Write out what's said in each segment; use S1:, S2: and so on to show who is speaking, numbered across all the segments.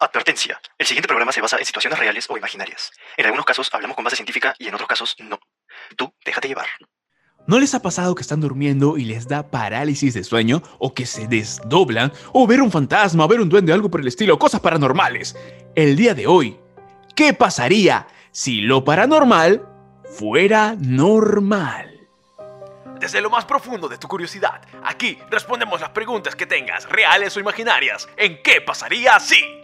S1: Advertencia. El siguiente programa se basa en situaciones reales o imaginarias. En algunos casos hablamos con base científica y en otros casos no. Tú, déjate llevar.
S2: ¿No les ha pasado que están durmiendo y les da parálisis de sueño? ¿O que se desdoblan? ¿O ver un fantasma, o ver un duende, algo por el estilo? Cosas paranormales. El día de hoy, ¿qué pasaría si lo paranormal fuera normal? Desde lo más profundo de tu curiosidad, aquí respondemos las preguntas que tengas, reales o imaginarias. ¿En qué pasaría si?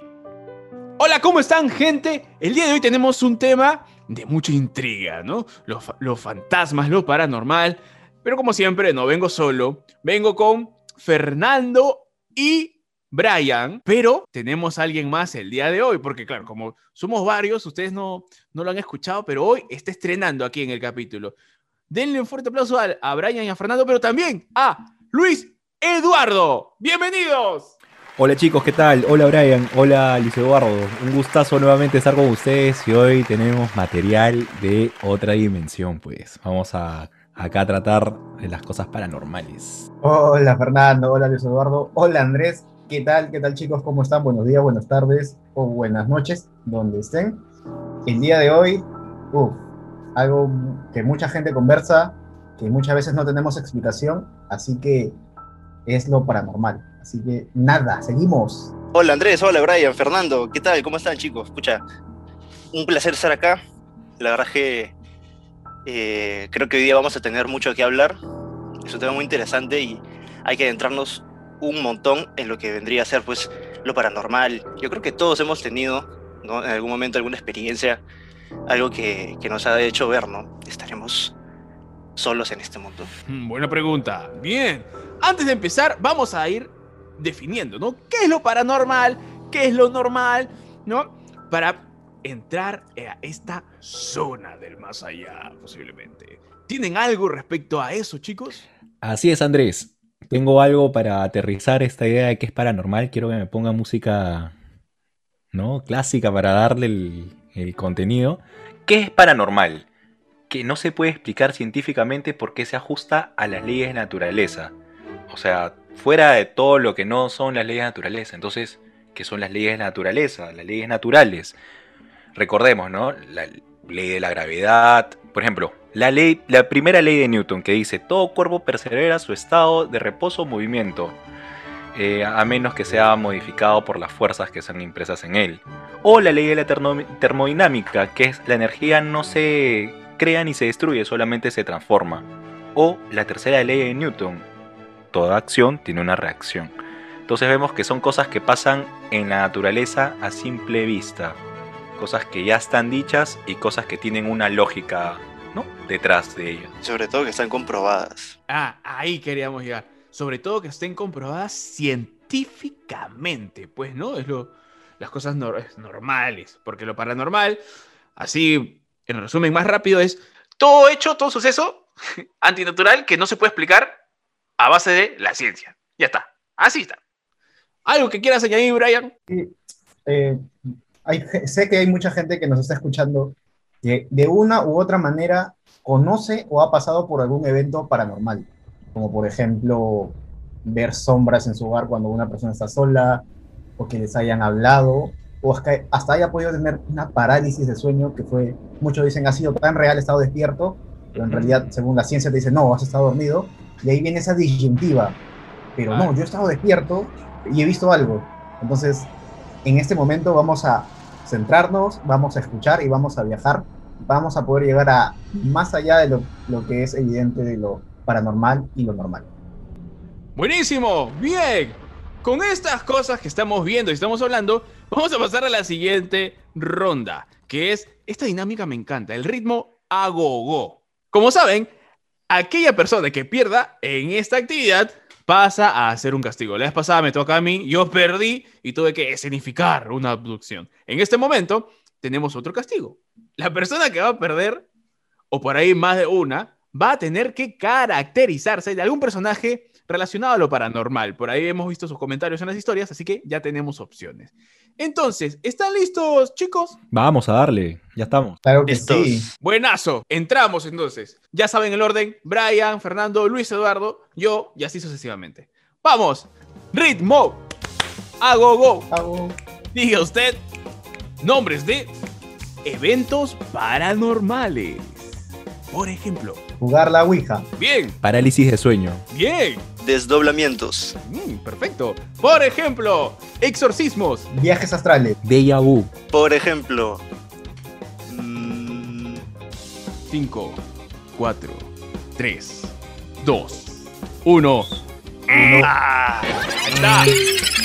S2: Hola, ¿cómo están, gente? El día de hoy tenemos un tema de mucha intriga, ¿no? Los, fa- los fantasmas, lo paranormal. Pero como siempre, no vengo solo. Vengo con Fernando y Brian. Pero tenemos a alguien más el día de hoy, porque claro, como somos varios, ustedes no, no lo han escuchado, pero hoy está estrenando aquí en el capítulo. Denle un fuerte aplauso a, a Brian y a Fernando, pero también a Luis Eduardo. ¡Bienvenidos!
S3: Hola chicos, ¿qué tal? Hola Brian, hola Luis Eduardo. Un gustazo nuevamente estar con ustedes y hoy tenemos material de otra dimensión, pues. Vamos a acá a tratar de las cosas paranormales.
S4: Hola Fernando, hola Luis Eduardo, hola Andrés, ¿qué tal? ¿Qué tal chicos? ¿Cómo están? Buenos días, buenas tardes o buenas noches, donde estén. El día de hoy, uff, algo que mucha gente conversa, que muchas veces no tenemos explicación, así que es lo paranormal. Así que nada, seguimos.
S1: Hola Andrés, hola Brian, Fernando, ¿qué tal? ¿Cómo están chicos? Escucha, un placer estar acá. La verdad es que eh, creo que hoy día vamos a tener mucho que hablar. Es un tema muy interesante y hay que adentrarnos un montón en lo que vendría a ser pues lo paranormal. Yo creo que todos hemos tenido ¿no? en algún momento alguna experiencia, algo que, que nos ha hecho ver, ¿no? Estaremos solos en este mundo.
S2: Mm, Buena pregunta. Bien. Antes de empezar, vamos a ir definiendo, ¿no? ¿Qué es lo paranormal? ¿Qué es lo normal? ¿No? Para entrar a esta zona del más allá, posiblemente. ¿Tienen algo respecto a eso, chicos?
S3: Así es, Andrés. Tengo algo para aterrizar esta idea de que es paranormal. Quiero que me ponga música, ¿no? Clásica para darle el, el contenido. ¿Qué es paranormal? Que no se puede explicar científicamente por qué se ajusta a las leyes de naturaleza. O sea, fuera de todo lo que no son las leyes de naturaleza. Entonces, ¿qué son las leyes de naturaleza? Las leyes naturales. Recordemos, ¿no? La ley de la gravedad. Por ejemplo, la, ley, la primera ley de Newton que dice, todo cuerpo persevera su estado de reposo o movimiento, eh, a menos que sea modificado por las fuerzas que son impresas en él. O la ley de la termodinámica, que es la energía no se crea ni se destruye, solamente se transforma. O la tercera ley de Newton, toda acción tiene una reacción. Entonces vemos que son cosas que pasan en la naturaleza a simple vista. Cosas que ya están dichas y cosas que tienen una lógica ¿no? detrás de ellas.
S1: Sobre todo que están comprobadas.
S2: Ah, ahí queríamos llegar. Sobre todo que estén comprobadas científicamente, pues, ¿no? Es lo, las cosas nor- es normales. Porque lo paranormal, así, en resumen más rápido, es todo hecho, todo suceso antinatural que no se puede explicar a base de la ciencia. Ya está. Así está. ¿Algo que quieras añadir, Brian?
S4: Eh, hay sé que hay mucha gente que nos está escuchando que de una u otra manera conoce o ha pasado por algún evento paranormal, como por ejemplo ver sombras en su hogar cuando una persona está sola, o que les hayan hablado, o hasta, hasta haya podido tener una parálisis de sueño que fue, muchos dicen ha sido tan real, estado despierto, pero en realidad según la ciencia te dice no, has estado dormido, y ahí viene esa disyuntiva, pero no, yo he estado despierto y he visto algo, entonces en este momento vamos a centrarnos, vamos a escuchar y vamos a viajar. Vamos a poder llegar a más allá de lo, lo que es evidente de lo paranormal y lo normal.
S2: Buenísimo, bien. Con estas cosas que estamos viendo y estamos hablando, vamos a pasar a la siguiente ronda, que es, esta dinámica me encanta, el ritmo a. Como saben, aquella persona que pierda en esta actividad pasa a hacer un castigo. La vez pasada me toca a mí, yo perdí y tuve que escenificar una abducción. En este momento tenemos otro castigo. La persona que va a perder, o por ahí más de una, va a tener que caracterizarse de algún personaje relacionado a lo paranormal. Por ahí hemos visto sus comentarios en las historias, así que ya tenemos opciones. Entonces, ¿están listos, chicos?
S3: Vamos a darle, ya estamos.
S4: Claro que
S1: Estos-
S4: sí.
S2: Buenazo. Entramos entonces. Ya saben el orden. Brian, Fernando, Luis Eduardo, yo y así sucesivamente. Vamos. Ritmo. A go go.
S4: Hago-
S2: Diga usted nombres de eventos paranormales. Por ejemplo,
S4: Jugar la Ouija.
S2: bien,
S3: Parálisis de sueño.
S2: bien,
S1: Desdoblamientos.
S2: mm, perfecto. Por ejemplo, exorcismos.
S4: Viajes astrales.
S3: Déjà vu.
S1: Por ejemplo. mm,
S2: 5, 4, 3, 2, 1.
S1: ah,
S2: Ahí está.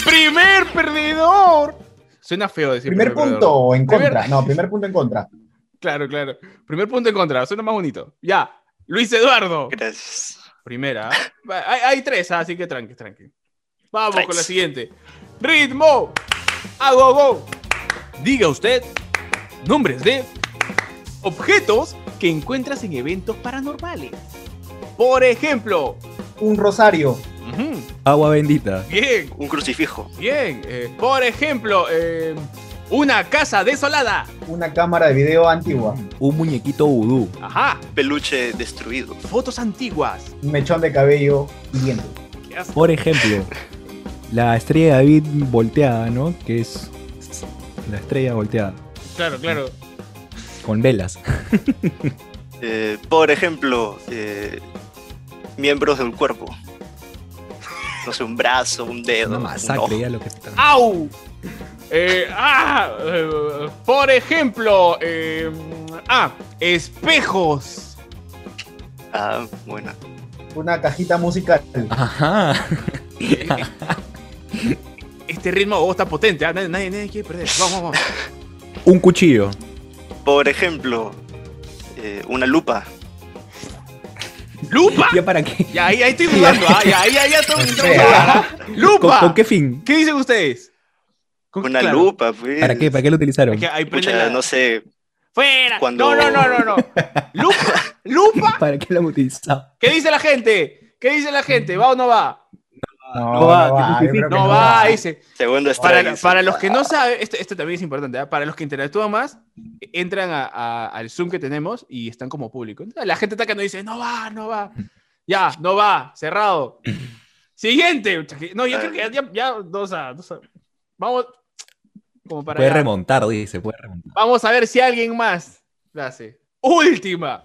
S2: Primer perdedor. Suena feo decir
S4: Primer
S2: perdedor.
S4: punto en
S2: Primer-
S4: contra. No, primer punto en contra.
S2: Claro, claro. Primer punto en contra. Suena más bonito. Ya. Luis Eduardo.
S1: gracias.
S2: Primera. Hay, hay tres, ah, así que tranqui, tranqui. Vamos
S1: Tres.
S2: con la siguiente. Ritmo. A go, go. Diga usted nombres de objetos que encuentras en eventos paranormales. Por ejemplo.
S4: Un rosario.
S3: Agua bendita.
S2: bien,
S1: Un crucifijo.
S2: bien. eh, por ejemplo, eh, una casa desolada.
S4: Una cámara de video antigua.
S3: Un muñequito vudú.
S2: Ajá.
S1: Peluche destruido.
S2: Fotos antiguas.
S4: Un mechón de cabello y dientes.
S2: ¿Qué haces?
S3: Por ejemplo, la estrella de David volteada, ¿no? Que es la estrella volteada.
S2: Claro, claro.
S3: Con velas.
S1: Eh, por ejemplo, eh, miembros del cuerpo. No sé, un brazo, un dedo.
S3: Una
S1: un
S3: masacre
S1: ojo.
S3: ya lo que está.
S2: ¡Au! Eh, ah, eh, por ejemplo, eh, ah, espejos.
S1: Ah, bueno.
S4: Una cajita musical.
S3: Ajá.
S2: Este ritmo oh, está potente, ah, nadie, nadie, nadie quiere perder. Vamos, vamos.
S3: Un cuchillo.
S1: Por ejemplo, eh, una lupa.
S2: ¡Lupa!
S3: ¿Ya para qué?
S2: Ya, ahí, ahí estoy dudando, ah, ya, ahí, ahí, ya estamos-
S4: O
S2: estamos
S4: sea.
S2: dudando, ah.
S3: ¿Con,
S2: ¡Lupa!
S3: con qué fin?
S2: ¿Qué dicen ustedes? ¿Con-
S1: Una
S2: claro,
S1: lupa, pues.
S3: ¿Para qué? ¿Para qué lo utilizaron?
S2: es que ahí prende
S1: Pucha,
S2: la-
S1: no sé.
S2: ¡Fuera!
S1: cuando-
S2: No, no, no, no, no. ¿Lupa? ¿Lupa?
S3: ¿Para qué lo han utilizado?
S2: ¿Qué dice la gente? ¿Qué dice la gente? ¿Va o no va?
S4: No,
S3: No va,
S4: no va, que
S2: No dice.
S1: Segundo
S2: Para, para los que no saben, esto, esto también es importante, ¿ah? para los que interactúan más, entran a- a- al Zoom que tenemos y están como público. Entonces, La gente está que no dice, no va, no va. Ya, no va, cerrado. Siguiente. No, yo creo que ya, ya, ya dos a, dos a- Vamos, como para
S3: Puede
S2: ya.
S3: remontar, dice, puede remontar.
S2: Vamos a ver si alguien más la hace. Última.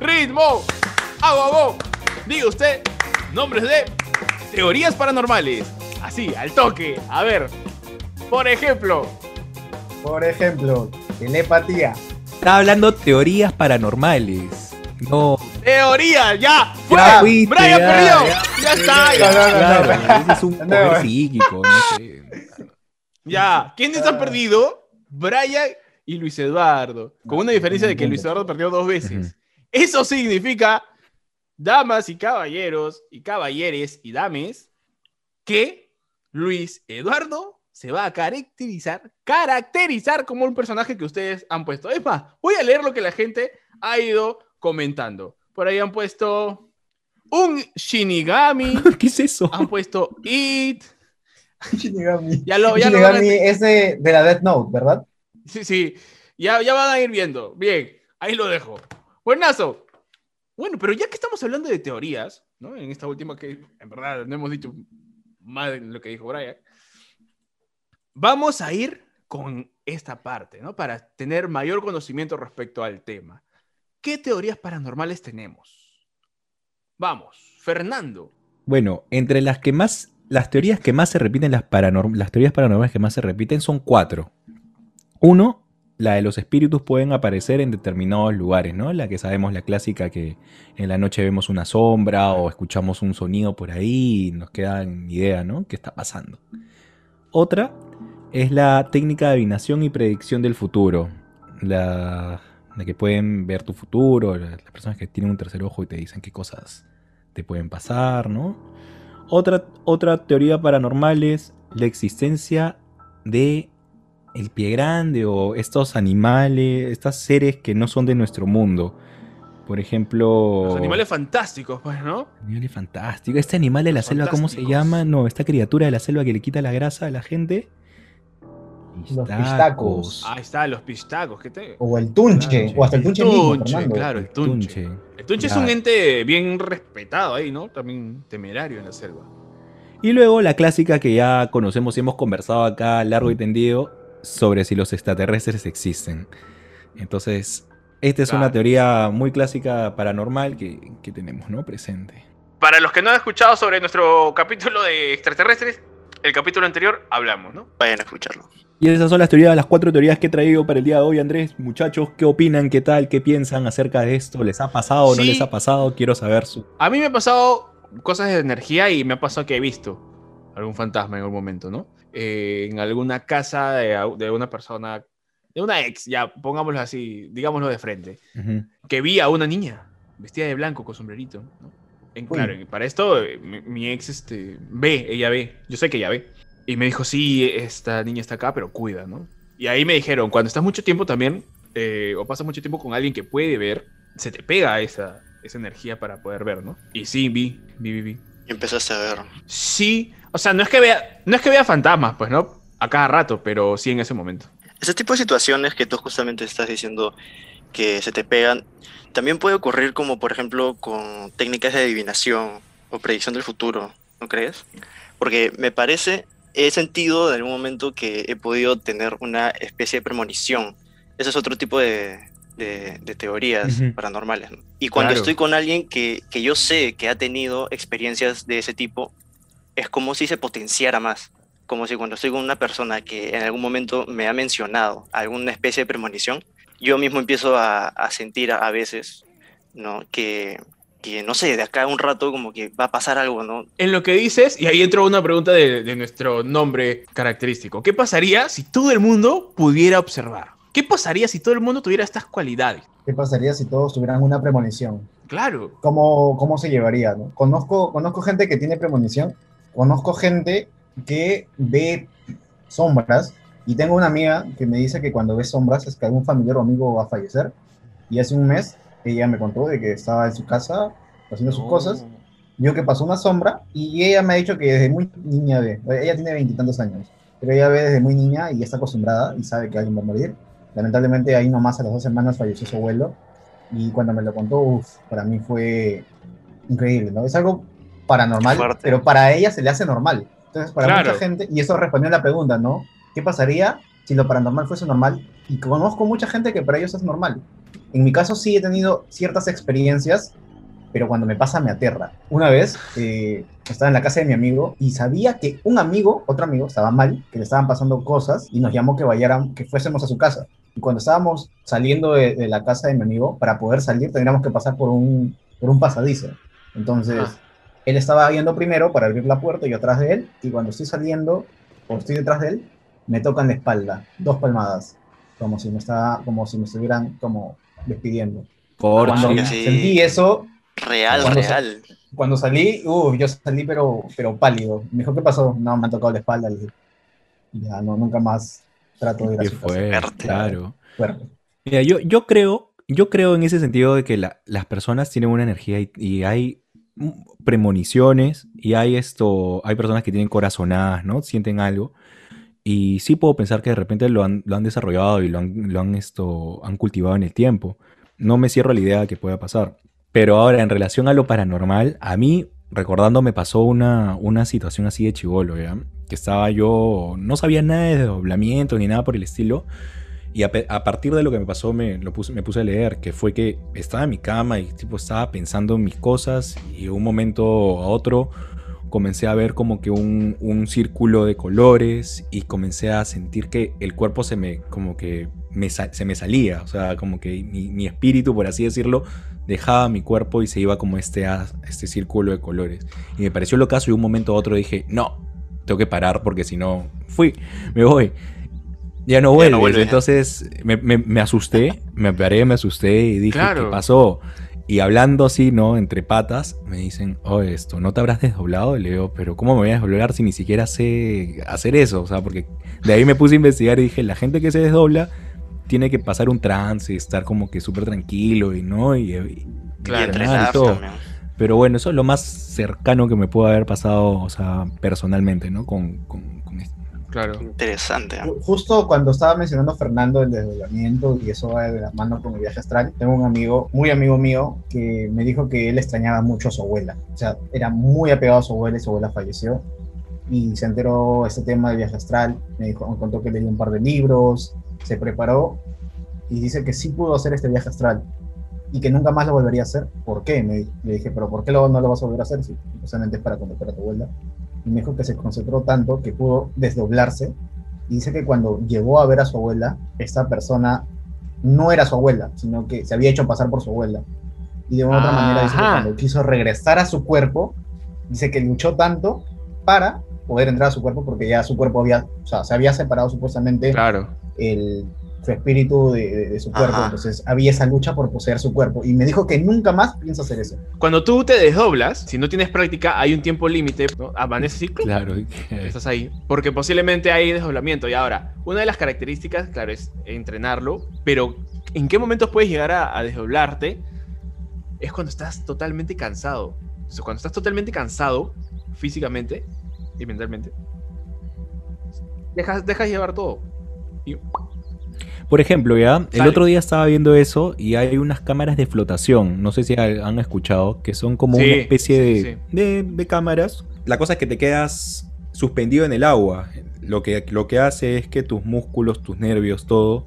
S2: Ritmo. Hago. Diga usted nombres de teorías paranormales. Así, al toque. A ver. Por ejemplo.
S4: Por ejemplo, telepatía.
S3: Estaba hablando teorías paranormales. No.
S2: Teoría, ya. ¡Fue!
S3: Ya fuiste,
S2: ¡Brian
S3: ya,
S2: perdió!
S3: ya.
S2: ¡Ya, está!
S4: No,
S2: Ya.
S4: no, no,
S3: Claro, ese es un
S4: No,
S3: poder
S4: no.
S3: psíquico, no sé.
S2: Ya. ¿Quiénes han perdido? Brian y Luis Eduardo. Con una diferencia de que Luis Eduardo perdió dos veces. Eso significa, damas y caballeros, y caballeres y dames, que Luis Eduardo se va a caracterizar, caracterizar como un personaje que ustedes han puesto. Es más, voy a leer lo que la gente ha ido comentando. Por ahí han puesto un Shinigami,
S3: ¿Qué es eso?
S2: han puesto It.
S4: Shinigami.
S2: Ya lo, ya lo
S4: Shinigami es de, de la Death Note, ¿verdad?
S2: Sí, sí. Ya, ya van a ir viendo. Bien, ahí lo dejo. Buenazo. Bueno, pero ya que estamos hablando de teorías, ¿no? En esta última que en verdad no hemos dicho más de lo que dijo Brian. Vamos a ir con esta parte, ¿no? Para tener mayor conocimiento respecto al tema. ¿Qué teorías paranormales tenemos? Vamos, Fernando.
S3: Bueno, entre las que más, las teorías que más se repiten, las, paranorm- las teorías paranormales que más se repiten son cuatro. Uno, la de los espíritus pueden aparecer en determinados lugares, ¿no? La que sabemos, la clásica que en la noche vemos una sombra o escuchamos un sonido por ahí y nos queda idea, ¿no? ¿Qué está pasando? Otra es la técnica de adivinación y predicción del futuro. La, la que pueden ver tu futuro, la- las personas que tienen un tercer ojo y te dicen qué cosas te pueden pasar, ¿no? Otra, otra teoría paranormal es la existencia de el pie grande o estos animales, estos seres que no son de nuestro mundo. Por ejemplo...
S2: Los animales fantásticos, pues, ¿no?
S3: Animales fantásticos. Este animal de la
S2: Los
S3: selva, ¿cómo se llama? No, esta criatura de la selva que le quita la grasa a la gente.
S4: Los pistacos.
S2: Ahí está, los pistacos. ¿qué te...
S4: O el tunche,
S3: Claro,
S4: o hasta el tunche, mismo,
S2: tunche, claro, el tunche.
S3: Tunche.
S2: El tunche es un ente bien respetado ahí, ¿no? También temerario en la selva.
S3: Y luego la clásica que ya conocemos y hemos conversado acá largo y tendido sobre si los extraterrestres existen. Entonces, esta es una teoría muy clásica paranormal que, que tenemos, ¿no? Presente.
S2: Para los que no han escuchado sobre nuestro capítulo de extraterrestres, el capítulo anterior hablamos, ¿no?
S1: Vayan a escucharlo.
S3: Y esas son las teorías, las cuatro teorías que he traído para el día de hoy, Andrés. Muchachos, ¿qué opinan? ¿Qué tal? ¿Qué piensan acerca de esto? ¿Les ha pasado o no les ha pasado? Quiero saber su...
S2: A mí me ha pasado cosas de energía y me ha pasado que he visto algún fantasma en algún momento, ¿no? Eh, en alguna casa de, una persona, de una ex, ya pongámoslo así, digámoslo de frente, que vi a una niña vestida de blanco con sombrerito, ¿no? En, claro, para esto eh, mi, mi ex este, ve, ella ve, yo sé que ella ve. Y me dijo, sí, esta niña está acá, pero cuida, ¿no? Y ahí me dijeron, cuando estás mucho tiempo también, eh, o pasas mucho tiempo con alguien que puede ver, se te pega esa, esa energía para poder ver, ¿no? Y sí, vi, vi, vi, vi.
S1: Y empezaste a ver.
S2: Sí, o sea, no es que vea, no es que vea fantasmas, pues, ¿no? A cada rato, pero sí en ese momento.
S1: Ese tipo de situaciones que tú justamente estás diciendo que se te pegan, también puede ocurrir como por ejemplo con técnicas de adivinación o predicción del futuro, ¿no crees? Porque me parece, he sentido en algún momento que he podido tener una especie de premonición. Ese es otro tipo de, de- de teorías
S3: Ujú.
S1: paranormales. ¿no? Y cuando
S2: Claro.
S1: estoy con alguien que, que yo sé que ha tenido experiencias de ese tipo, es como si se potenciara más como si cuando estoy con una persona que en algún momento me ha mencionado alguna especie de premonición, yo mismo empiezo a, a sentir a, a veces, ¿no? Que, que, no sé, de acá a un rato como que va a pasar algo, ¿no?
S2: En lo que dices, y ahí entró una pregunta de, de nuestro nombre característico. ¿Qué pasaría si todo el mundo pudiera observar? ¿Qué pasaría si todo el mundo tuviera estas cualidades?
S4: ¿Qué pasaría si todos tuvieran una premonición?
S2: Claro.
S4: ¿Cómo, cómo se llevaría? no? Conozco, conozco gente que tiene premonición, conozco gente que ve sombras y tengo una amiga que me dice que cuando ve sombras es que algún familiar o amigo va a fallecer y hace un mes ella me contó de que estaba en su casa haciendo sus cosas, vio que pasó una sombra y ella me ha dicho que desde muy niña ve, ella tiene veintitantos años, pero ella ve desde muy niña y ya está acostumbrada y sabe que alguien va a morir. Lamentablemente ahí nomás a las dos semanas falleció su abuelo y cuando me lo contó, uf, para mí fue increíble, ¿no? Es algo paranormal, pero para ella se le hace normal. Entonces, para
S2: Claro.
S4: mucha gente, y eso respondió a la pregunta, ¿no? ¿Qué pasaría si lo paranormal fuese normal? Y conozco mucha gente que para ellos es normal. En mi caso sí he tenido ciertas experiencias, pero cuando me pasa me aterra. Una vez eh, estaba en la casa de mi amigo y sabía que un amigo, otro amigo, estaba mal, que le estaban pasando cosas y nos llamó que vayaran, que fuésemos a su casa. Y cuando estábamos saliendo de, de la casa de mi amigo, para poder salir tendríamos que pasar por un, por un pasadizo. Entonces,
S2: Ajá.
S4: él estaba yendo primero para abrir la puerta y yo atrás de él, y cuando estoy saliendo, o estoy detrás de él, me tocan la espalda, dos palmadas, como si me, estaba, como si me estuvieran como despidiendo.
S3: Por
S4: Cuando
S1: sí,
S4: sentí eso,
S1: Real,
S4: Cuando
S1: real.
S4: cuando salí, uh, yo salí pero, pero pálido. Me dijo, ¿qué pasó? No, me han tocado la espalda. Le dije, ya, no, nunca más trato de ir a
S3: ¿Qué
S4: su casa.
S3: fue?
S1: Fuerte.
S3: Claro.
S4: Fuerte.
S3: Mira, yo, yo creo, yo creo en ese sentido de que la- las personas tienen una energía y, y hay premoniciones y hay esto, hay personas que tienen corazonadas, ¿no? Sienten algo. Y sí puedo pensar que de repente lo han, lo han desarrollado y lo han, lo han, esto, han cultivado en el tiempo. No me cierro la idea de que pueda pasar. Pero ahora, en relación a lo paranormal, a mí, recordando, me pasó una, una situación así de chivolo, ¿ya? Que estaba yo, no sabía nada de desdoblamiento ni nada por el estilo. Y a, partir de lo que me pasó, me, lo puse, me puse a leer, que fue que estaba en mi cama y tipo estaba pensando en mis cosas y un momento a otro comencé a ver como que un, un círculo de colores y comencé a sentir que el cuerpo se me, como que me, se me salía, o sea, como que mi, mi espíritu, por así decirlo, dejaba mi cuerpo y se iba como este, a este círculo de colores. Y me pareció lo caso y de un momento a otro dije, no, tengo que parar porque si no, fui, me voy. Ya no vuelves.
S1: vuelves.
S3: Entonces me, me- me asusté, me paré, me asusté y dije,
S2: Claro.
S3: ¿qué pasó? Y hablando así, ¿no? Entre patas, me dicen, oh, esto, ¿no te habrás desdoblado? Y le digo, pero ¿cómo me voy a desdoblar si ni siquiera sé hacer eso? O sea, porque de ahí me puse a investigar y dije, la gente que se desdobla tiene que pasar un trance, estar como que súper tranquilo y no, y, y-
S2: Claro.
S1: y
S3: y todo. Pero bueno, eso es lo más cercano que me pudo haber pasado, o sea, personalmente, ¿no? Con, con.
S2: Claro.
S1: Interesante. ¿eh?
S4: Ju- Justo cuando estaba mencionando Fernando el desdoblamiento y eso va de la mano con el viaje astral, tengo un amigo, muy amigo mío, que me dijo que él extrañaba mucho a su abuela. O sea, era muy apegado a su abuela y su abuela falleció. y se enteró este tema de viaje astral, me, dijo, me contó que leyó un par de libros, se preparó y dice que sí pudo hacer este viaje astral y que nunca más lo volvería a hacer. ¿Por qué? Me, le dije, pero ¿por qué lo, no lo vas a volver a hacer? Si justamente es para contactar a tu abuela. Y me dijo que se concentró tanto que pudo desdoblarse y dice que cuando llegó a ver a su abuela, esta persona no era su abuela, sino que se había hecho pasar por su abuela. Y de una otra manera dice que cuando quiso regresar a su cuerpo, dice que luchó tanto para poder entrar a su cuerpo porque ya su cuerpo había, o sea, se había separado supuestamente
S2: Claro.
S4: el, su espíritu de, de- de su cuerpo.
S1: Ajá.
S4: Entonces había esa lucha por poseer su cuerpo. Y me dijo que nunca más piensa hacer eso.
S2: Cuando tú te desdoblas, si no tienes práctica, hay un tiempo límite, ¿no? Amaneces y ¡clup!
S3: Claro.
S2: estás ahí. Porque posiblemente hay desdoblamiento. Y ahora, una de las características, claro, es entrenarlo, pero ¿en qué momentos puedes llegar a, a desdoblarte? Es cuando estás totalmente cansado. Entonces, cuando estás totalmente cansado, físicamente y mentalmente, dejas, dejas llevar todo. Y-
S3: Por ejemplo, ya, el
S2: Dale.
S3: otro día estaba viendo eso y hay unas cámaras de flotación, no sé si ha- han escuchado, que son como
S2: Sí,
S3: una especie
S2: sí,
S3: de,
S2: sí.
S3: de- de cámaras. La cosa es que te quedas suspendido en el agua. Lo que, lo que hace es que tus músculos, tus nervios, todo,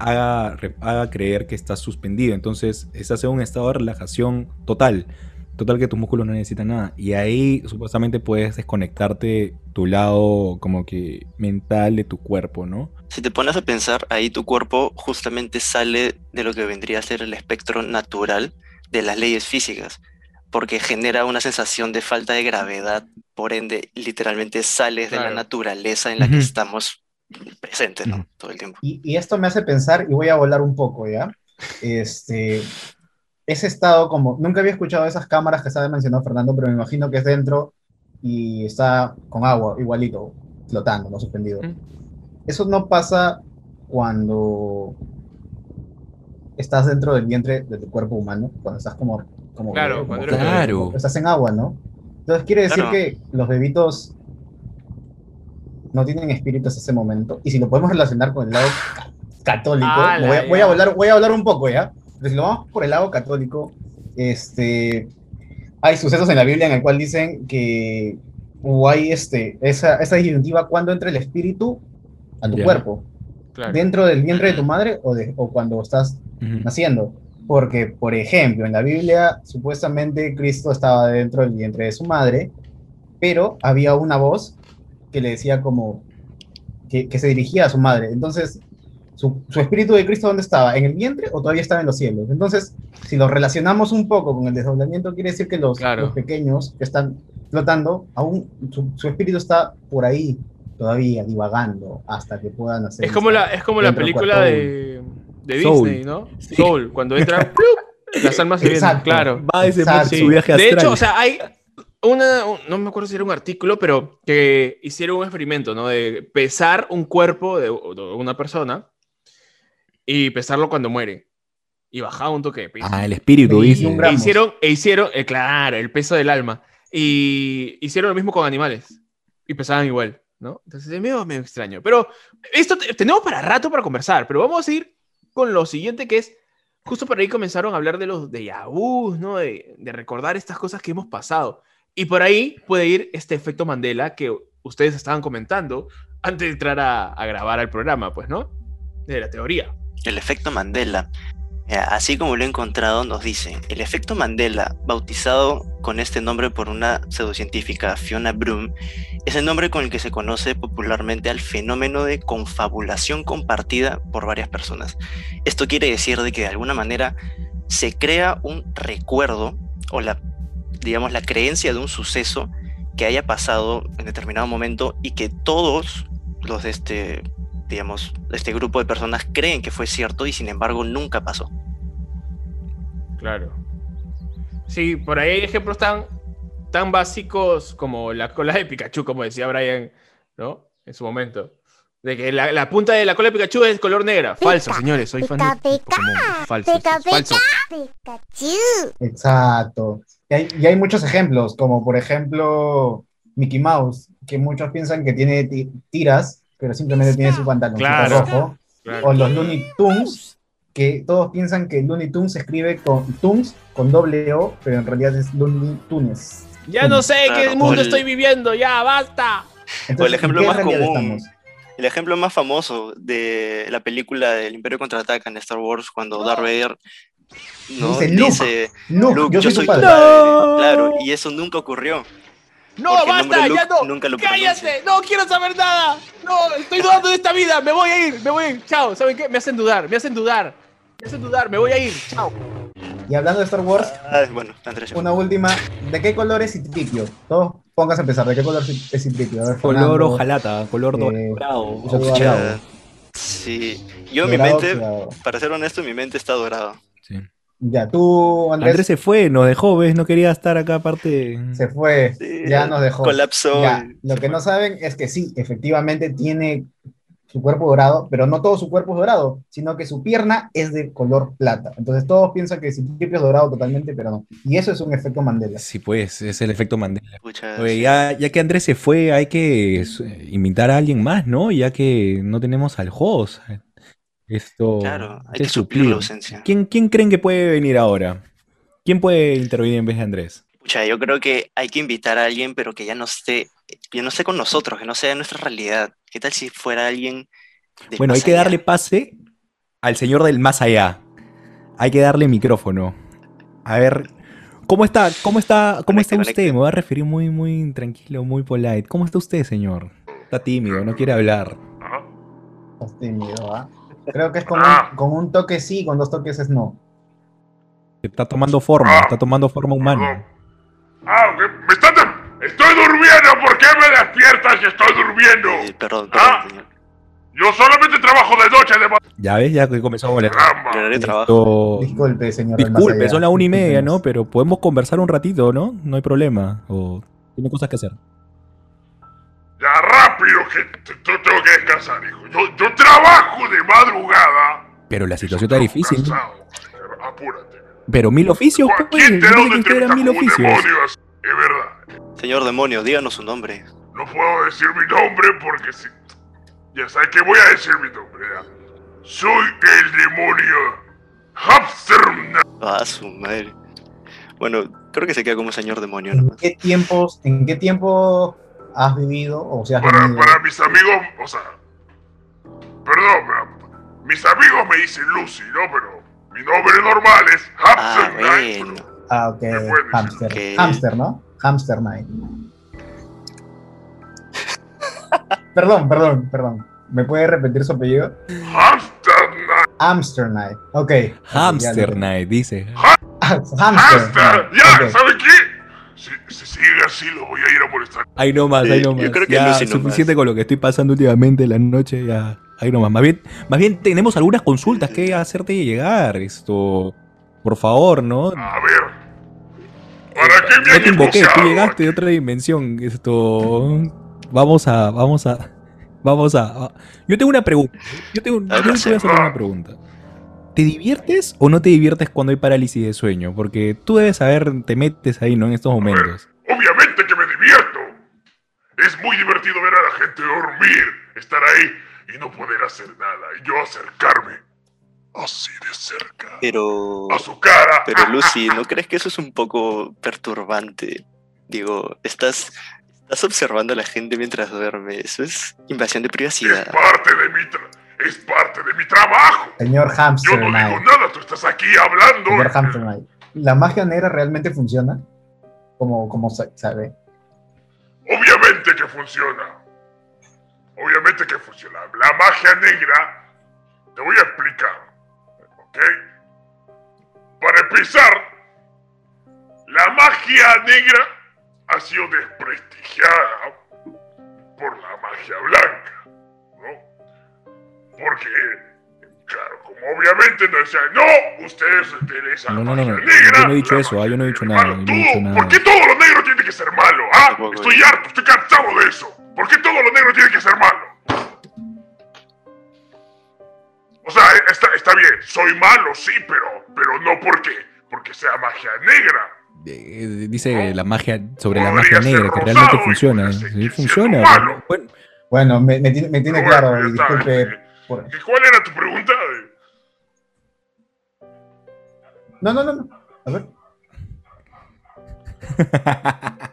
S3: haga, haga creer que estás suspendido. Entonces, estás en un estado de relajación total. Total que tus músculos no necesitan nada. Y ahí supuestamente puedes desconectarte tu lado como que mental de tu cuerpo, ¿no?
S1: Si te pones a pensar, ahí tu cuerpo justamente sale de lo que vendría a ser el espectro natural de las leyes físicas, porque genera una sensación de falta de gravedad, por ende, literalmente sales de la
S2: Claro.
S1: naturaleza en la que
S3: Ujú.
S1: estamos presentes, ¿no?
S3: Ujú.
S1: Todo el tiempo.
S4: Y, y esto me hace pensar, y voy a volar un poco, ¿ya? Este, ese estado como, nunca había escuchado esas cámaras que estaba mencionando Fernando, pero me imagino que es dentro y está con agua, igualito, flotando, no suspendido.
S2: Mm.
S4: Eso no pasa cuando estás dentro del vientre de tu cuerpo humano, cuando estás como... como
S2: Claro,
S4: bebé,
S2: cuando
S4: como
S3: bebé.
S4: como- estás en agua, ¿no? Entonces quiere decir
S1: Claro.
S4: que los bebitos no tienen espíritu hasta ese momento. Y si lo podemos relacionar con el lado ca- católico, me voy, a, voy a
S2: ya.
S4: hablar, voy a hablar un poco, ¿ya? Si lo vamos por el lado católico, este, hay sucesos en la Biblia en el cual dicen que o hay este, esa, esa disyuntiva cuando entra el espíritu a tu
S3: Ya.
S4: cuerpo,
S2: Claro.
S4: dentro del vientre de tu madre o, de, o cuando estás
S3: Ujú.
S4: naciendo. Porque, por ejemplo, en la Biblia supuestamente Cristo estaba dentro del vientre de su madre, pero había una voz que le decía como que, que se dirigía a su madre. Entonces, su, su espíritu de Cristo, ¿dónde estaba? ¿En el vientre o todavía estaba en los cielos? Entonces, si lo relacionamos un poco con el desdoblamiento, quiere decir que los,
S2: Claro.
S4: los pequeños que están flotando, aún su, su espíritu está por ahí todavía divagando hasta que puedan hacer
S2: Es como la, es como la película de, de
S3: Soul.
S2: Disney, ¿no?
S3: Sí.
S2: Soul, cuando entra, ¡plup! las almas se vienen, claro.
S3: Va ese
S4: Exacto.
S3: su viaje
S2: De
S3: astral.
S2: hecho, o sea, hay una, un- no me acuerdo si era un artículo, pero que hicieron un experimento, ¿no? De pesar un cuerpo de, de una persona y pesarlo cuando muere. Y bajaba un toque de peso.
S3: ah, el espíritu,
S4: Y
S3: dice.
S2: E hicieron, e hicieron, eh, claro, el peso del alma. Y hicieron lo mismo con animales. Y pesaban igual, ¿no? Entonces es medio, medio extraño. Pero esto te- tenemos para rato para conversar, pero vamos a ir con lo siguiente que es, justo por ahí comenzaron a hablar de los de vus, ¿no? De, de recordar estas cosas que hemos pasado. Y por ahí puede ir este efecto Mandela que ustedes estaban comentando antes de entrar a, a grabar al programa, pues, ¿no? De la teoría.
S1: El efecto Mandela. Eh, Así como lo he encontrado, nos dice, el efecto Mandela, bautizado con este nombre por una pseudocientífica, Fiona Broom, es el nombre con el que se conoce popularmente al fenómeno de confabulación compartida por varias personas. Esto quiere decir de que de alguna manera se crea un recuerdo o la, digamos, la creencia de un suceso que haya pasado en determinado momento y que todos los de este digamos, este grupo de personas creen que fue cierto y sin embargo nunca pasó.
S2: Claro. Sí, por ahí hay ejemplos tan, tan básicos como la cola de Pikachu, como decía Brian, ¿no? En su momento. De que la, la punta de la cola de Pikachu es color negra. Falso,
S5: Pica,
S2: señores. Soy fan
S5: pica,
S2: de
S5: pica.
S2: Falso.
S5: pica,
S2: eso es falso.
S5: Pikachu.
S4: Exacto. Y hay, y hay muchos ejemplos, como por ejemplo Mickey Mouse, que muchos piensan que tiene ti- tiras, pero simplemente tiene su pantalón
S2: Claro.
S4: rojo.
S2: Claro.
S4: O los Looney Tunes, que todos piensan que Looney Tunes se escribe con Tunes con doble O, pero en realidad es Looney Tunes.
S2: Ya no sé
S1: Claro,
S2: qué mundo
S1: el-
S2: estoy viviendo. Ya, basta.
S4: Entonces,
S1: O el ejemplo
S4: ¿en qué
S1: más común.
S4: estamos?
S1: El ejemplo más famoso de la película del Imperio Contraataca en Star Wars, cuando Darth Vader ¿no?
S4: Dice, "Luke,
S1: dice,
S4: Luke,
S1: Luke,
S4: yo, soy tu padre.
S2: No.
S1: Claro, y eso nunca ocurrió.
S2: ¡No,
S1: Porque
S2: basta! ¡Ya no!
S1: nunca lo
S2: ¡Cállate! ¡No quiero saber nada! ¡No! ¡Estoy dudando de esta vida! ¡Me voy a ir! ¡Me voy a ir! ¡Chao! ¿Saben qué? Me hacen dudar, me hacen dudar. Me hacen dudar, me voy a ir. ¡Chao!
S4: Y hablando de Star Wars,
S1: Ah, bueno, Andrés.
S4: una última. ¿De qué color es Citripio? Todos pónganse a empezar. ¿De qué color es Citripio?
S3: Color
S4: Fernando.
S3: ojalata, color
S4: eh,
S3: dorado,
S1: Sí, yo en mi mente, para ser honesto, mi mente está dorada.
S3: Sí.
S4: Ya, tú, Andrés,
S3: Andrés se fue, nos dejó, ¿ves? No quería estar acá aparte.
S4: se fue.
S1: Sí,
S4: ya nos dejó.
S1: Colapsó.
S4: Ya, lo que
S1: fue.
S4: no saben es que sí, efectivamente tiene su cuerpo dorado, pero no todo su cuerpo es dorado, sino que su pierna es de color plata. Entonces todos piensan que Citripio es dorado totalmente, pero no. Y eso es un efecto Mandela.
S3: Sí, pues, es el efecto Mandela. Oye, ya, ya que Andrés se fue, hay que eh, invitar a alguien más, ¿no? Ya que no tenemos al host. Esto.
S1: Claro, hay que suplir la ausencia.
S3: ¿Quién, ¿Quién creen que puede venir ahora? ¿Quién puede intervenir en vez de Andrés?
S1: Pucha, yo creo que hay que invitar a alguien, pero que ya no esté, ya no esté con nosotros, que no sea nuestra realidad. ¿Qué tal si fuera alguien del
S3: Bueno, hay que
S1: allá?
S3: darle pase al señor del más allá. Hay que darle micrófono. A ver, ¿cómo está? ¿Cómo está? ¿Cómo
S1: Conecte,
S3: está usted?
S1: conecte.
S3: Me voy a referir muy, muy tranquilo, muy polite. ¿Cómo está usted, señor? Está tímido, no quiere hablar.
S4: Estás tímido, ¿ah? Creo que es con un, con un toque sí, con dos toques es no.
S3: Está tomando forma, está tomando forma humana.
S6: Ah. ¿me están de- Estoy durmiendo, ¿por qué me despiertas si estoy durmiendo?
S1: Eh, perdón, perdón,
S6: Ah.
S1: señor.
S6: Yo solamente trabajo de noche de
S3: Ya ves, ya que comenzó a volar. Esto-
S4: Disculpe, señor.
S3: Disculpe, son las una y media. ¿no? Pero podemos conversar un ratito, ¿no? No hay problema. O tiene cosas que hacer.
S6: Rápido que tengo que descansar, hijo. Yo, yo trabajo de madrugada.
S3: Pero la situación está difícil.
S6: Cansado. Apúrate.
S3: Pero mil oficios, pues.
S6: ¿Quién te da una entrevista
S3: mil oficios.
S6: demonio? Es verdad.
S1: Señor demonio, díganos su nombre.
S6: No puedo decir mi nombre porque si... Ya sabes que voy a decir mi nombre, ya. Soy el demonio Hamster.
S1: Ah, su madre. Bueno, creo que se queda como señor demonio, ¿no?
S4: ¿En qué tiempos, en qué tiempo has vivido o sea, has
S6: Para,
S4: vivido?
S6: para mis amigos, o sea... Perdón, pero mis amigos me dicen Lucy, ¿no? Pero mi nombre normal es
S1: Ah,
S6: Hamster Knight.
S1: bueno.
S4: Ah, ok, hamster. Hamster, ¿no? Hamster Night. perdón, perdón, perdón. ¿Me puede repetir su apellido?
S6: Hamster Knight.
S4: Hamster Night. Ok.
S3: Hamster
S4: Ya,
S3: Night, dice.
S4: Hamster.
S6: Hamster. Ya,
S4: Ok.
S6: ¿sabe qué? Si, si sigue así, lo voy a ir a molestar.
S3: Ahí nomás,
S1: Sí,
S3: ahí
S1: yo
S3: nomás.
S1: creo que
S3: ya,
S1: nomás.
S3: suficiente con lo que estoy pasando últimamente en la noche, ya. Ahí nomás. Más bien, más bien tenemos algunas consultas que hacerte llegar. Esto. Por favor, ¿no?
S6: A ver. ¿Para qué me
S3: No
S6: han
S3: te invoqué, tú llegaste de otra dimensión. Esto. Vamos a. Vamos a. Vamos a. Yo tengo una pregunta. Yo, tengo, yo te voy a hacer una pregunta. ¿Te diviertes o no te diviertes cuando hay parálisis de sueño? Porque tú debes saber, te metes ahí, ¿no? En estos momentos.
S6: Obviamente que me divierto. Es muy divertido ver a la gente dormir, estar ahí y no poder hacer nada. Y yo acercarme así de cerca
S1: Pero,
S6: a su cara.
S1: pero Lucy, ¿no crees que eso es un poco perturbante? Digo, estás, estás observando a la gente mientras duerme. Eso es invasión de
S6: Es
S1: privacidad.
S6: parte de mi tra- es parte de mi trabajo.
S4: Señor
S6: Yo
S4: Hamster
S6: no digo nada, tú estás aquí hablando.
S4: Señor Hamster. ¿La magia negra realmente funciona? Como, como sa- sabe.
S6: Obviamente que funciona. Obviamente que funciona. La magia negra, te voy a explicar. ¿Ok? Para empezar, la magia negra ha sido desprestigiada por la magia blanca. ¿No? Porque, claro, como obviamente no decían, no, ustedes tienen esa
S3: No, no, no,
S6: magia
S3: no.
S6: negra.
S3: Yo no he dicho
S6: la
S3: eso, ah, yo no he dicho
S6: magia
S3: nada,
S6: negra".
S3: yo no he dicho nada.
S6: ¿Por qué todo lo negro tiene que ser malo? ¿Ah? Estoy harto, estoy cansado de eso. ¿Por qué todo lo negro tiene que ser malo? O sea, está, está bien, soy malo, sí, pero, pero no porque, porque sea magia negra.
S3: Eh, dice la magia sobre la
S6: Podría
S3: magia
S6: ser
S3: negra, que realmente funciona. Sí, funciona. Bueno,
S4: Bueno, me, me tiene, me tiene claro,
S6: bueno, está.
S4: disculpe. Por-
S6: ¿Y ¿Cuál era tu pregunta?
S4: No, no, no, no. A ver.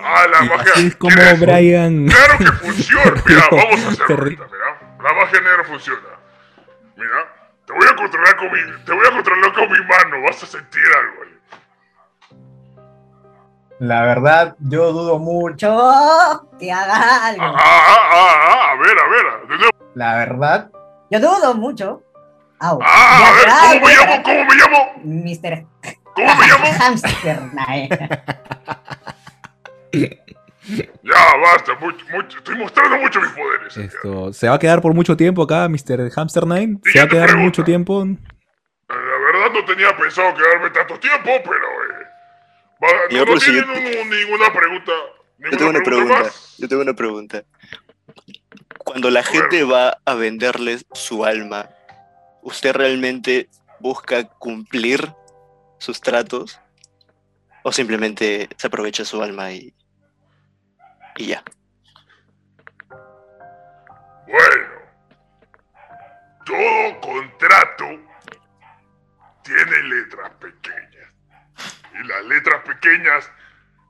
S6: Ah, la magia.
S3: así es como. Brian.
S6: Claro que funciona. Mira, vamos a hacerlo
S3: Te
S6: ahorita, mira. La magia negra funciona. Mira, te voy a controlar con mi, te voy a controlar con mi mano. Vas a sentir algo. ahí.
S4: La verdad, yo dudo mucho.
S7: Que haga
S6: Ah,
S7: algo.
S6: ah, ah, ah, ah, a ver, a ver. De nuevo.
S4: La verdad,
S7: Yo dudo mucho. Au.
S6: Ah, a ver,
S7: Ya,
S6: ¿cómo me llamo? ¿Cómo me llamo?
S7: Mr.
S6: ¿Cómo me llamo?
S7: Hamster.
S6: Ya, basta, mucho, mucho. Estoy mostrando mucho mis poderes.
S3: Esto, ¿Se va a quedar por mucho tiempo acá, Mr. Hamster Nine? ¿Se va a quedar
S6: pregunto.
S3: mucho tiempo?
S6: La verdad no tenía pensado quedarme tanto tiempo, pero... Eh, va- no, no tienen
S1: yo-
S6: ninguna pregunta.
S1: Yo tengo
S6: ¿Ninguna
S1: una pregunta.
S6: más?
S1: Yo tengo una pregunta. Cuando la gente va a venderles su alma, ¿usted realmente busca cumplir sus tratos? ¿O simplemente se aprovecha su alma y, y ya?
S6: Bueno, todo contrato tiene letras pequeñas. Y las letras pequeñas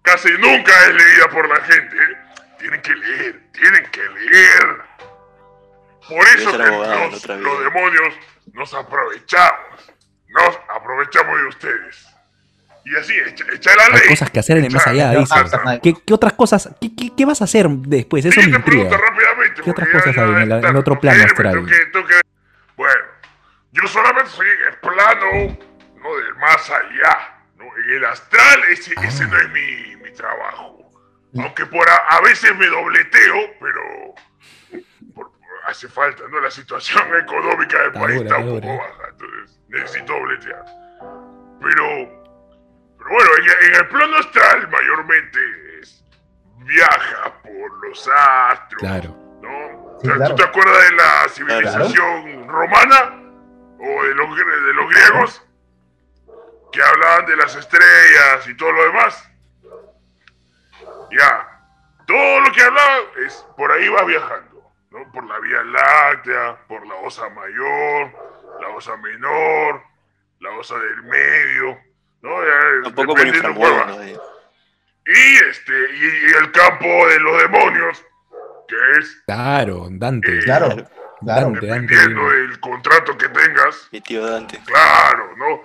S6: casi nunca es leída por la gente. Tienen que leer, tienen que leer. Por eso que
S1: abogado en
S6: los, demonios nos aprovechamos. Nos aprovechamos de ustedes. Y así, echa, echa la ley.
S3: Hay cosas que hacer en el más allá, dice. ¿Qué, qué otras cosas? ¿Qué, qué, qué vas a hacer después? Eso me intriga.
S6: rápidamente.
S3: ¿Qué otras cosas hay en en otro
S6: no
S3: plano astral?
S6: tengo que- tengo que- Bueno, yo solamente soy el plano no del más allá. ¿no? En el astral ese, ese no es mi, mi trabajo. Aunque por a, a veces me dobleteo, pero por- por- hace falta, ¿no? La situación económica del
S3: Está
S6: país
S3: dura,
S6: está un poco
S3: dura.
S6: baja, entonces necesito dobletear. Pero, pero bueno, en, en el plano astral mayormente es viaja por los astros,
S3: Claro.
S6: ¿no?
S4: Sí,
S6: O sea,
S4: claro.
S6: ¿Tú te acuerdas de la civilización romana o de los, de los griegos que hablaban de las estrellas y todo lo demás? Ya, todo lo que hablaban es por ahí va viajando, ¿no? Por la Vía Láctea, por la Osa Mayor, la Osa Menor, la Osa del Medio, ¿no? Ya,
S1: Tampoco por
S6: dependiendo
S1: inframundo. Eh,
S6: Y este, y, y el campo de los demonios, que es
S3: Claro, Dante.
S6: Eh,
S4: Claro, claro.
S3: Dante, Dante.
S6: dependiendo del contrato que tengas,
S1: Mi tío Dante.
S6: claro, ¿no?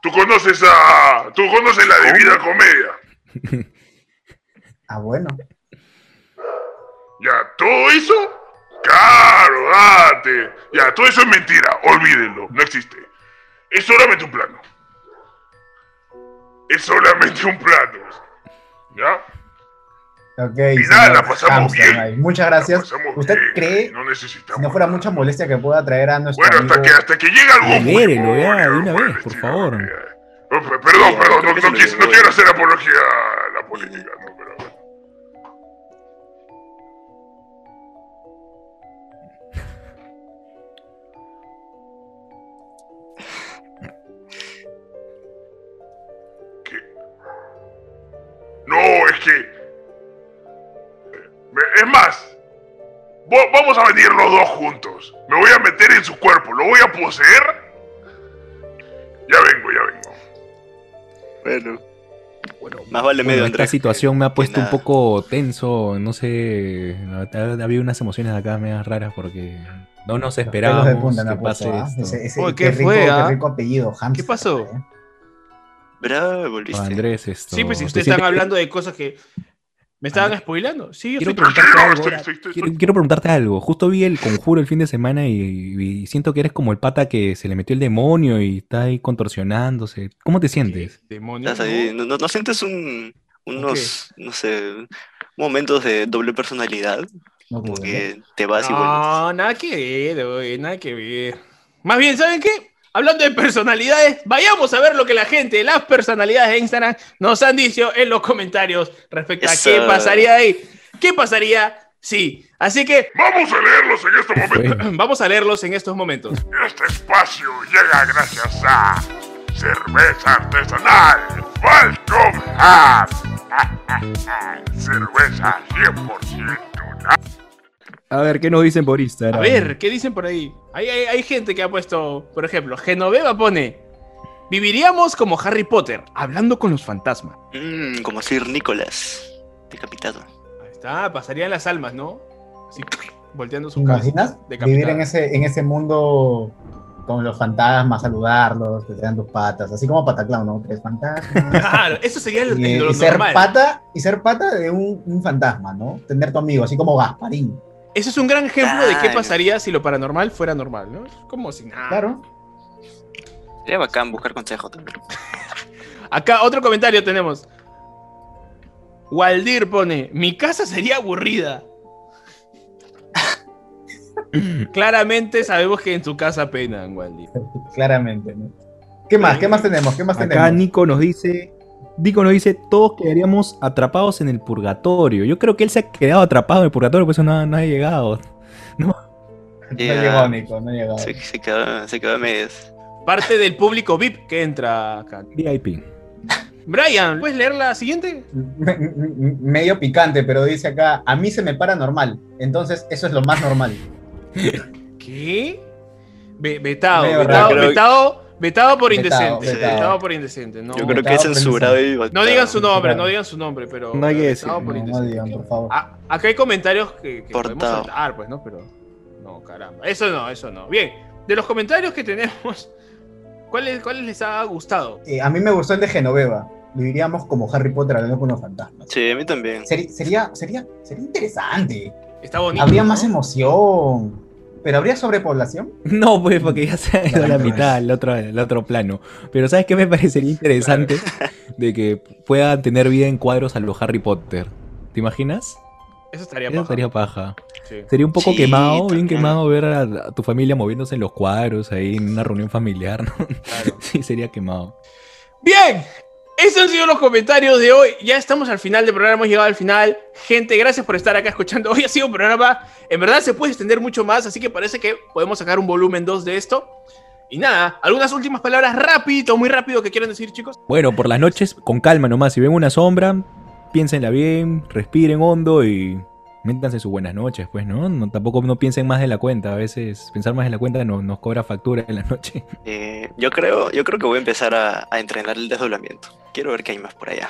S6: Tú conoces a. Tú conoces la Divina Comedia.
S4: Ah, bueno.
S6: Ya, todo eso. Claro, date. Ya, todo eso es mentira. Olvídenlo. No existe. Es solamente un plano. Es solamente un plano. ¿Ya?
S4: Ok.
S6: Y nada, la pasamos
S4: Hamster
S6: bien.
S4: Muchas gracias.
S6: pasamos
S4: ¿Usted
S6: bien,
S4: cree,
S6: No necesitamos.
S4: si no fuera
S6: nada.
S4: mucha molestia, que pueda traer a nuestro
S6: Bueno, hasta
S4: amigo-
S6: que, hasta que llegue muy
S3: Libérelo ya, de una vez, por favor.
S6: Perdón, perdón, no, no no quiero hacer apología a la política, los dos juntos. Me voy a meter en su cuerpo, lo voy a poseer. Ya vengo, ya vengo.
S1: Bueno,
S3: Bueno,
S1: más vale
S3: Bueno,
S1: medio
S3: esta
S1: Andrés.
S3: situación me ha puesto un poco tenso, no sé, ha, ha habido unas emociones acá medias raras porque no nos esperábamos
S4: punta me
S3: que
S4: ha puesto,
S3: pase
S4: ¿ah?
S3: esto.
S4: Ese, ese-
S2: Oye,
S4: qué,
S2: ¿qué
S4: rico,
S2: fue,
S4: qué
S2: ah?
S4: rico apellido, Hamster.
S2: pasó?
S4: ¿eh?
S1: Bravo, volviste.
S3: Andrés, esto.
S2: Sí, pues si
S3: ¿te
S2: ustedes están
S3: sientes-
S2: hablando de cosas que me estaban spoilando. Sí, yo
S3: Quiero preguntarte
S6: No,
S3: algo.
S6: estoy-
S3: ahora.
S6: estoy- estoy-
S3: Quiero, quiero preguntarte algo. Justo vi el conjuro el fin de semana y, y siento que eres como el pata que se le metió el demonio y está ahí contorsionándose. ¿Cómo te sientes?
S1: ¿No, no, no sientes un, unos, no sé, momentos de doble personalidad?
S4: No,
S1: Como que te vas y vuelves.
S2: No, nada que ver, oye, nada que ver. Más bien, ¿saben qué? Hablando de personalidades, vayamos a ver lo que la gente, las personalidades de Instagram, nos han dicho en los comentarios respecto a
S1: Eso.
S2: qué pasaría ahí. ¿Qué pasaría? Sí. Así que
S6: Vamos a leerlos en este momento.
S3: Fue.
S2: vamos a leerlos en estos momentos.
S6: Este espacio llega gracias a Cerveza Artesanal Falcon Hub. Cerveza 100%
S3: A ver, ¿qué nos dicen por
S2: A
S3: Instagram?
S2: ver, ¿qué dicen por ahí? Hay, hay- hay gente que ha puesto, por ejemplo, Genoveva pone, viviríamos como Harry Potter, hablando con los fantasmas.
S1: Mm, como Sir Nicholas. decapitado.
S2: Ahí está, pasarían las almas, ¿no? Así, volteando
S4: ¿Te
S2: su cabeza.
S4: imaginas? Vivir en ese, en ese mundo con los fantasmas, saludarlos, que te dan tus patas, así como Pataclown, ¿no? Que es fantasma.
S2: Claro, eso sería lo,
S4: y,
S2: lo
S4: y ser pata, y ser pata de un, un fantasma, ¿no? Tener tu amigo, así como Gasparín.
S2: Ese es un gran ejemplo de qué pasaría si lo paranormal fuera normal, ¿no? Como si nada.
S4: Claro.
S1: Sería bacán buscar consejo también.
S2: Acá otro comentario tenemos. Waldir pone, mi casa sería aburrida. Claramente sabemos que en su casa penan, Waldir.
S4: Claramente, ¿no? ¿Qué más? ¿Qué más tenemos? ¿Qué más
S3: Acá
S4: tenemos?
S3: Nico nos dice. Nico nos dice, todos quedaríamos atrapados en el purgatorio. Yo creo que él se ha quedado atrapado en el purgatorio, por eso no, no ha llegado.
S4: No
S1: Ya.
S4: llegó, Nico, no llegó.
S1: Se, se quedó, se quedó a medias.
S2: Parte del público VIP que entra acá.
S3: VIP.
S2: Brian, ¿puedes leer la siguiente?
S4: Me- me- medio picante, pero dice acá, a mí se me para normal. Entonces, eso es lo más normal.
S2: ¿Qué? Ve- vetado,
S4: Medio
S2: vetado,
S1: raro.
S2: vetado, vetado por
S4: Vetado,
S2: indecente.
S4: vetado.
S2: Vetado por indecente. No,
S1: Yo creo que es censurado y
S2: no digan su nombre, no digan su nombre, pero.
S3: No hay que
S2: vetado
S3: decir,
S2: por
S4: No, digan, por favor.
S2: Ah, acá hay comentarios que, que podemos saltar, pues, ¿no? Pero. No, caramba. Eso no, eso no. Bien, de los comentarios que tenemos, ¿cuáles, cuáles les ha gustado?
S4: Eh, a mí me gustó el de Genoveva. Viviríamos como Harry Potter hablando con los fantasmas.
S1: Sí, a mí también.
S4: Sería, sería, sería interesante.
S2: Está bonito.
S4: Habría
S2: ¿no?
S4: más emoción. Pero habría sobrepoblación.
S3: No, pues, porque ya se ha ido a la mitad, el otro, el otro plano. Pero ¿sabes qué me parecería interesante? De que puedan tener vida en cuadros a los Harry Potter. ¿Te imaginas?
S2: Eso estaría
S3: Eso
S2: paja.
S3: sería paja.
S2: Sí.
S3: Sería un poco
S1: Sí,
S3: quemado, bien quemado ver a, a tu familia moviéndose en los cuadros ahí en una reunión familiar. ¿no?
S2: Claro.
S3: Sí, sería quemado.
S2: Bien, esos han sido los comentarios de hoy. Ya estamos al final del programa, hemos llegado al final. Gente, gracias por estar acá escuchando. Hoy ha sido un programa, en verdad se puede extender mucho más, así que parece que podemos sacar un volumen 2 de esto. Y nada, algunas últimas palabras rápido, muy rápido que quieran decir, chicos.
S3: Bueno, por las noches, con calma nomás. Si ven una sombra, piénsenla bien, respiren hondo y métanse sus buenas noches, pues, ¿no? no tampoco no piensen más de la cuenta. A veces pensar más de la cuenta no- nos cobra factura en la noche.
S1: Eh, yo, creo, yo creo que voy a empezar a, a entrenar el desdoblamiento. Quiero ver qué hay más por allá.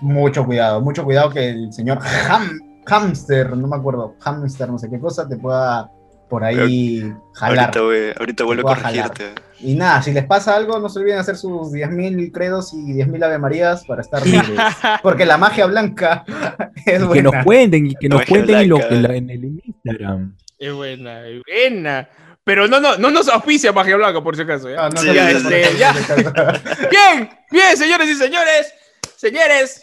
S4: Mucho cuidado, mucho cuidado que el señor Ham, Hamster, no me acuerdo, Hamster, no sé qué cosa, te pueda por ahí jalar.
S1: Ahorita, voy- ahorita vuelvo a
S4: jalar.
S1: corregirte.
S4: Y nada, si les pasa algo, no se olviden hacer sus 10.000 credos y 10.000 Ave Marías para estar libres. Porque la magia blanca es
S3: Y
S4: buena.
S3: que nos cuenten, y que nos
S1: Magia
S3: cuenten en, lo-
S1: blanca.
S3: en la- en el Instagram.
S2: Es buena, es buena. Pero no, no, no nos auspicia Magia Blanca, por si acaso. ¿ya?
S4: No, no
S1: Sí,
S4: se
S1: ya,
S2: este, ya. Bien, bien, señores y señores, señores,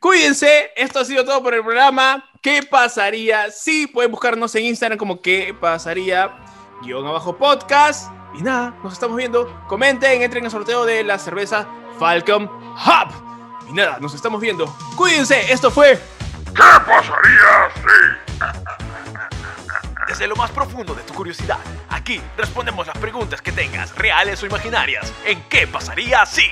S2: cuídense. Esto ha sido todo por el programa. ¿Qué pasaría si pueden buscarnos en Instagram como qué pasaría guion abajo podcast? Y nada, nos estamos viendo. Comenten, entren al sorteo de la cerveza Falcon Hub. Y nada, nos estamos viendo. Cuídense, esto fue
S6: ¿Qué pasaría si?
S8: Desde lo más profundo de tu curiosidad, aquí respondemos las preguntas que tengas, reales o imaginarias. ¿En qué pasaría si?